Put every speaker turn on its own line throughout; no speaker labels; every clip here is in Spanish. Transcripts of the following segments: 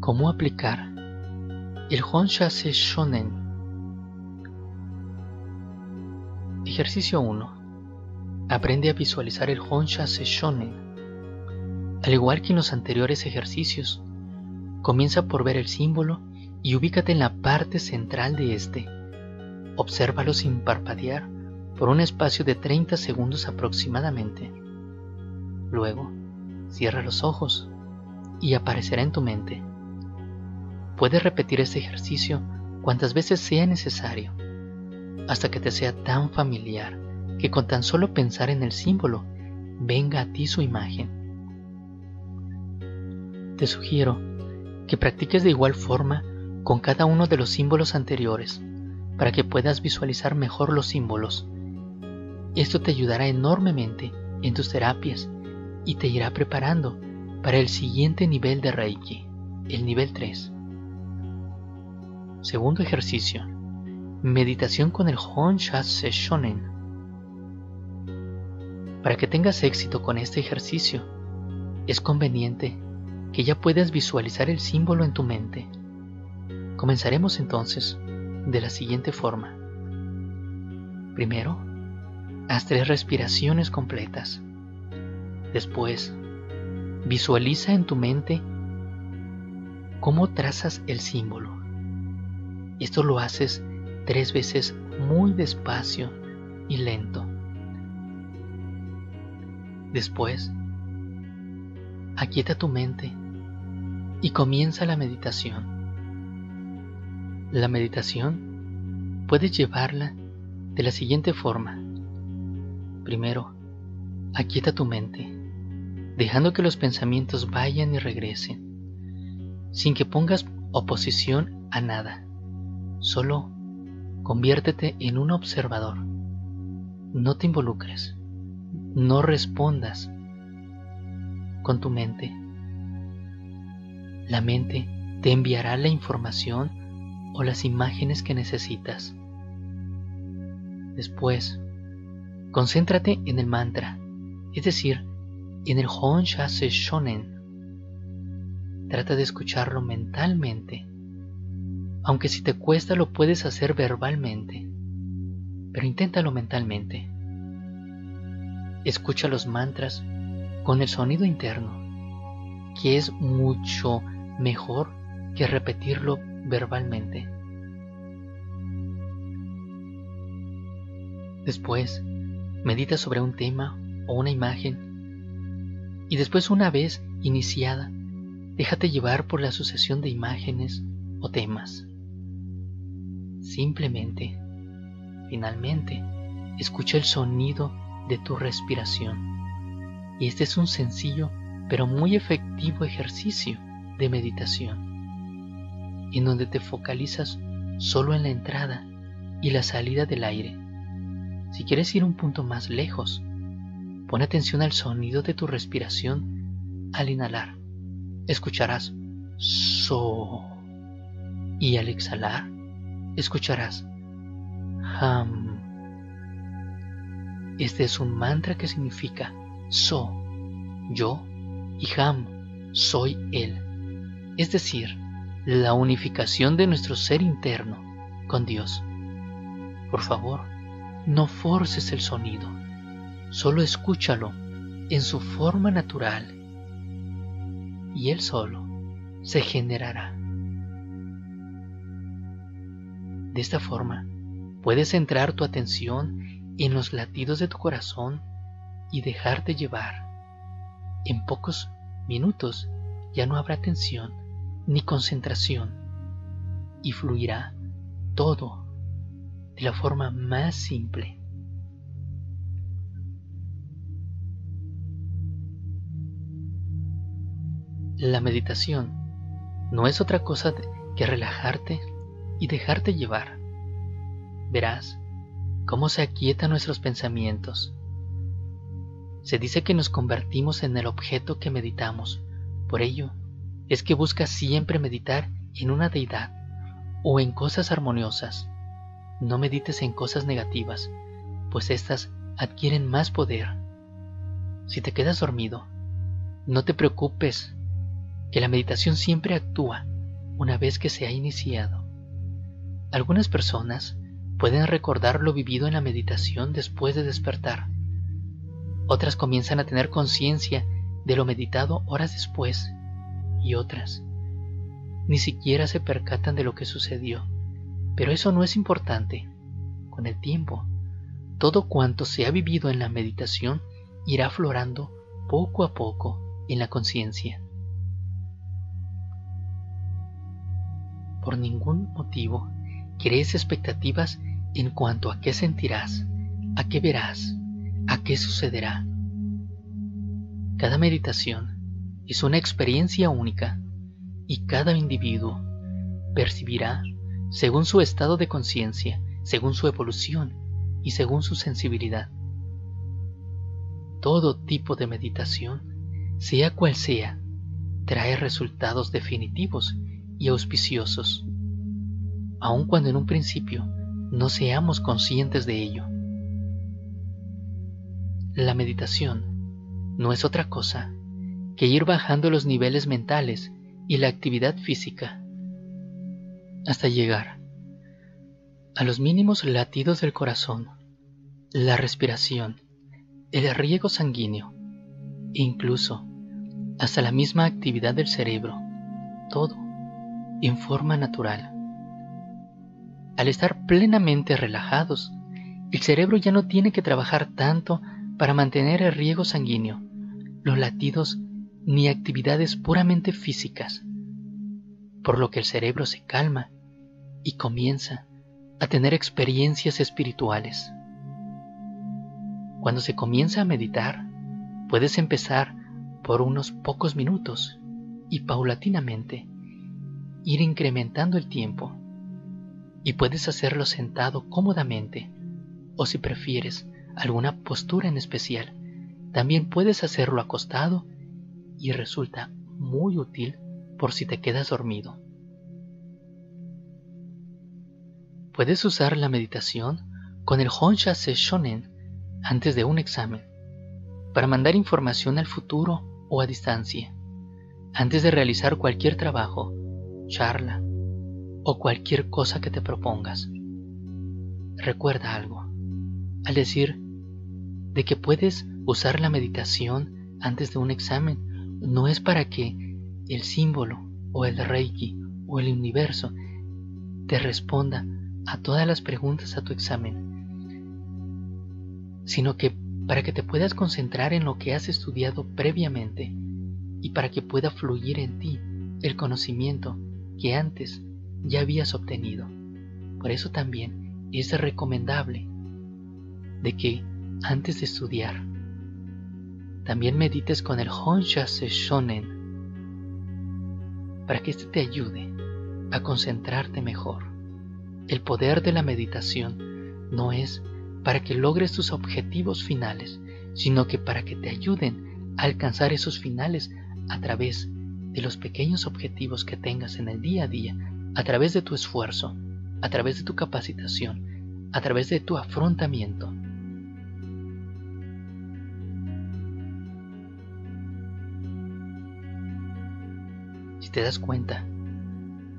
¿Cómo aplicar el Honshase Shonen? Ejercicio 1. Aprende a visualizar el Honshase Shonen. Al igual que en los anteriores ejercicios, comienza por ver el símbolo y ubícate en la parte central de este. Obsérvalo sin parpadear por un espacio de 30 segundos aproximadamente. Luego, cierra los ojos y aparecerá en tu mente. Puedes repetir este ejercicio cuantas veces sea necesario, hasta que te sea tan familiar que con tan solo pensar en el símbolo venga a ti su imagen. Te sugiero que practiques de igual forma con cada uno de los símbolos anteriores para que puedas visualizar mejor los símbolos. Esto te ayudará enormemente en tus terapias y te irá preparando para el siguiente nivel de Reiki, el nivel 3. Segundo ejercicio. Meditación con el Honshatsu Shonen. Para que tengas éxito con este ejercicio, es conveniente que ya puedas visualizar el símbolo en tu mente. Comenzaremos entonces de la siguiente forma. Primero, haz tres respiraciones completas. Después, visualiza en tu mente cómo trazas el símbolo. Esto lo haces tres veces muy despacio y lento. Después, aquieta tu mente y comienza la meditación. La meditación puedes llevarla de la siguiente forma. Primero, aquieta tu mente, dejando que los pensamientos vayan y regresen, sin que pongas oposición a nada. Solo conviértete en un observador. No te involucres. No respondas con tu mente. La mente te enviará la información o las imágenes que necesitas. Después, concéntrate en el mantra, es decir, en el Hon Shase Shonen. Trata de escucharlo mentalmente aunque si te cuesta lo puedes hacer verbalmente, pero inténtalo mentalmente. Escucha los mantras con el sonido interno, que es mucho mejor que repetirlo verbalmente. Después, medita sobre un tema o una imagen y después una vez iniciada, déjate llevar por la sucesión de imágenes o temas. Simplemente, finalmente, escucha el sonido de tu respiración. Y este es un sencillo pero muy efectivo ejercicio de meditación, en donde te focalizas solo en la entrada y la salida del aire. Si quieres ir un punto más lejos, pon atención al sonido de tu respiración al inhalar. Escucharás so y al exhalar escucharás Ham. Este es un mantra que significa So, yo, y Ham, soy Él. Es decir, la unificación de nuestro ser interno con Dios. Por favor, no forces el sonido, solo escúchalo en su forma natural y Él solo se generará. De esta forma, puedes centrar tu atención en los latidos de tu corazón y dejarte llevar. En pocos minutos ya no habrá tensión ni concentración y fluirá todo de la forma más simple. La meditación no es otra cosa que relajarte y dejarte llevar. Verás cómo se aquietan nuestros pensamientos. Se dice que nos convertimos en el objeto que meditamos, por ello es que busca siempre meditar en una deidad o en cosas armoniosas. No medites en cosas negativas, pues éstas adquieren más poder. Si te quedas dormido, no te preocupes, que la meditación siempre actúa una vez que se ha iniciado. Algunas personas pueden recordar lo vivido en la meditación después de despertar. Otras comienzan a tener conciencia de lo meditado horas después y otras ni siquiera se percatan de lo que sucedió. Pero eso no es importante. Con el tiempo, todo cuanto se ha vivido en la meditación irá aflorando poco a poco en la conciencia. Por ningún motivo crees expectativas en cuanto a qué sentirás, a qué verás, a qué sucederá. Cada meditación es una experiencia única y cada individuo percibirá según su estado de conciencia, según su evolución y según su sensibilidad. Todo tipo de meditación, sea cual sea, trae resultados definitivos y auspiciosos, aun cuando en un principio no seamos conscientes de ello. La meditación no es otra cosa que ir bajando los niveles mentales y la actividad física hasta llegar a los mínimos latidos del corazón, la respiración, el riego sanguíneo incluso hasta la misma actividad del cerebro, todo en forma natural. Al estar plenamente relajados, el cerebro ya no tiene que trabajar tanto para mantener el riego sanguíneo, los latidos ni actividades puramente físicas, por lo que el cerebro se calma y comienza a tener experiencias espirituales. Cuando se comienza a meditar, puedes empezar por unos pocos minutos y paulatinamente ir incrementando el tiempo. Y puedes hacerlo sentado cómodamente o si prefieres alguna postura en especial, también puedes hacerlo acostado y resulta muy útil por si te quedas dormido. Puedes usar la meditación con el Honsha Shonen antes de un examen para mandar información al futuro o a distancia, antes de realizar cualquier trabajo, charla o cualquier cosa que te propongas. Recuerda algo, al decir de que puedes usar la meditación antes de un examen no es para que el símbolo o el reiki o el universo te responda a todas las preguntas a tu examen, sino que para que te puedas concentrar en lo que has estudiado previamente y para que pueda fluir en ti el conocimiento que antes ya habías obtenido. Por eso también es recomendable de que antes de estudiar también medites con el Honsha Shonen para que éste te ayude a concentrarte mejor. El poder de la meditación no es para que logres tus objetivos finales, sino que para que te ayuden a alcanzar esos finales a través de los pequeños objetivos que tengas en el día a día, a través de tu esfuerzo, a través de tu capacitación, a través de tu afrontamiento. te das cuenta.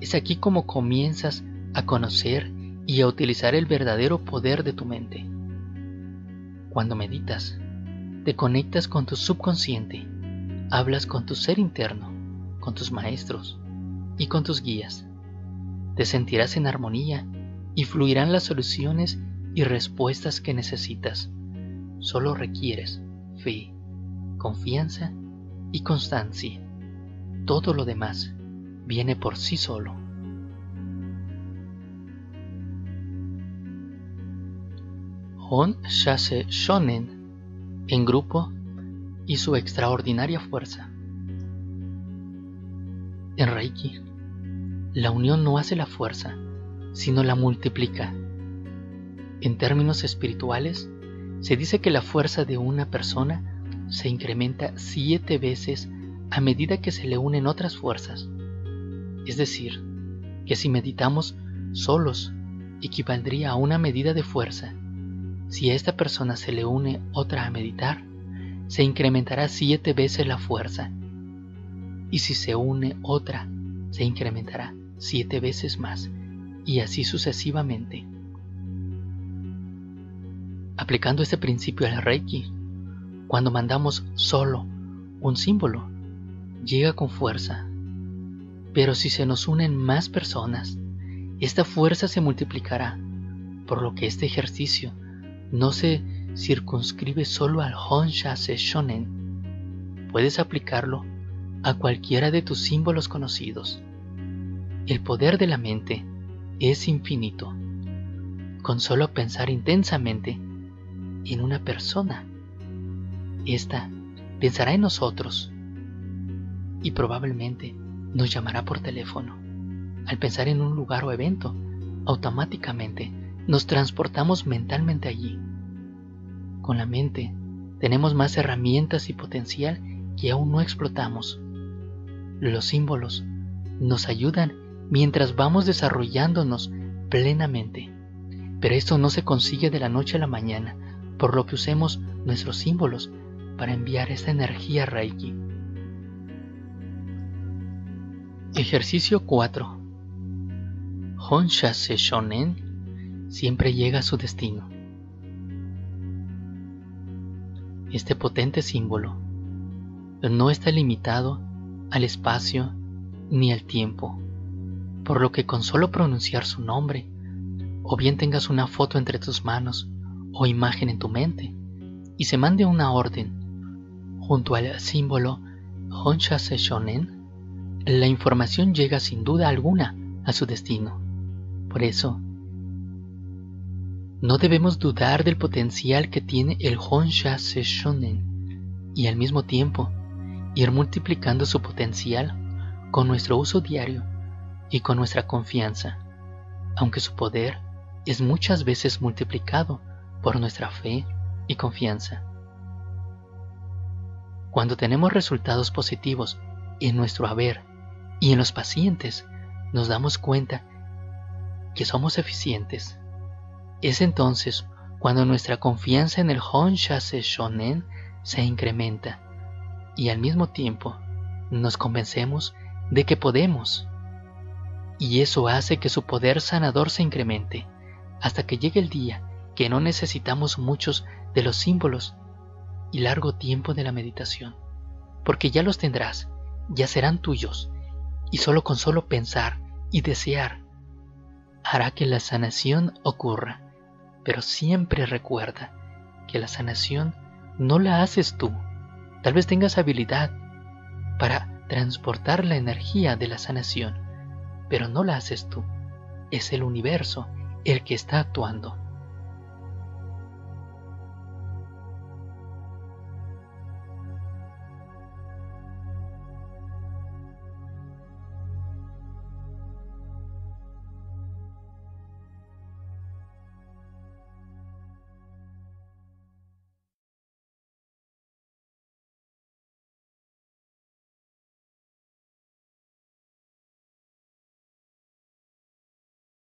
Es aquí como comienzas a conocer y a utilizar el verdadero poder de tu mente. Cuando meditas, te conectas con tu subconsciente, hablas con tu ser interno, con tus maestros y con tus guías. Te sentirás en armonía y fluirán las soluciones y respuestas que necesitas. Solo requieres fe, confianza y constancia todo lo demás viene por sí solo. Hon Shase Shonen en grupo y su extraordinaria fuerza. En Reiki, la unión no hace la fuerza, sino la multiplica. En términos espirituales, se dice que la fuerza de una persona se incrementa siete veces a medida que se le unen otras fuerzas. Es decir, que si meditamos solos, equivaldría a una medida de fuerza. Si a esta persona se le une otra a meditar, se incrementará siete veces la fuerza. y si se une otra, se incrementará siete veces más, y así sucesivamente. Aplicando este principio al Reiki, cuando mandamos solo un símbolo, llega con fuerza. Pero si se nos unen más personas, esta fuerza se multiplicará, por lo que este ejercicio no se circunscribe solo al Honsha Shonen. Puedes aplicarlo a cualquiera de tus símbolos conocidos. El poder de la mente es infinito. Con solo pensar intensamente en una persona, esta pensará en nosotros y probablemente nos llamará por teléfono. Al pensar en un lugar o evento, automáticamente nos transportamos mentalmente allí. Con la mente tenemos más herramientas y potencial que aún no explotamos. Los símbolos nos ayudan mientras vamos desarrollándonos plenamente, pero esto no se consigue de la noche a la mañana, por lo que usemos nuestros símbolos para enviar esta energía Reiki. Ejercicio 4. Honsha Shonen siempre llega a su destino. Este potente símbolo no está limitado al espacio ni al tiempo, por lo que con solo pronunciar su nombre, o bien tengas una foto entre tus manos o imagen en tu mente, y se mande una orden junto al símbolo Honsha Shonen, la información llega sin duda alguna a su destino. Por eso, no debemos dudar del potencial que tiene el Honsha Shonen y al mismo tiempo ir multiplicando su potencial con nuestro uso diario y con nuestra confianza, aunque su poder es muchas veces multiplicado por nuestra fe y confianza. Cuando tenemos resultados positivos en nuestro haber y en los pacientes nos damos cuenta que somos eficientes. Es entonces cuando nuestra confianza en el Honshase Shonen se incrementa y al mismo tiempo nos convencemos de que podemos. Y eso hace que su poder sanador se incremente hasta que llegue el día que no necesitamos muchos de los símbolos y largo tiempo de la meditación, porque ya los tendrás, ya serán tuyos y solo con solo pensar y desear hará que la sanación ocurra. Pero siempre recuerda que la sanación no la haces tú. Tal vez tengas habilidad para transportar la energía de la sanación, pero no la haces tú. Es el universo el que está actuando.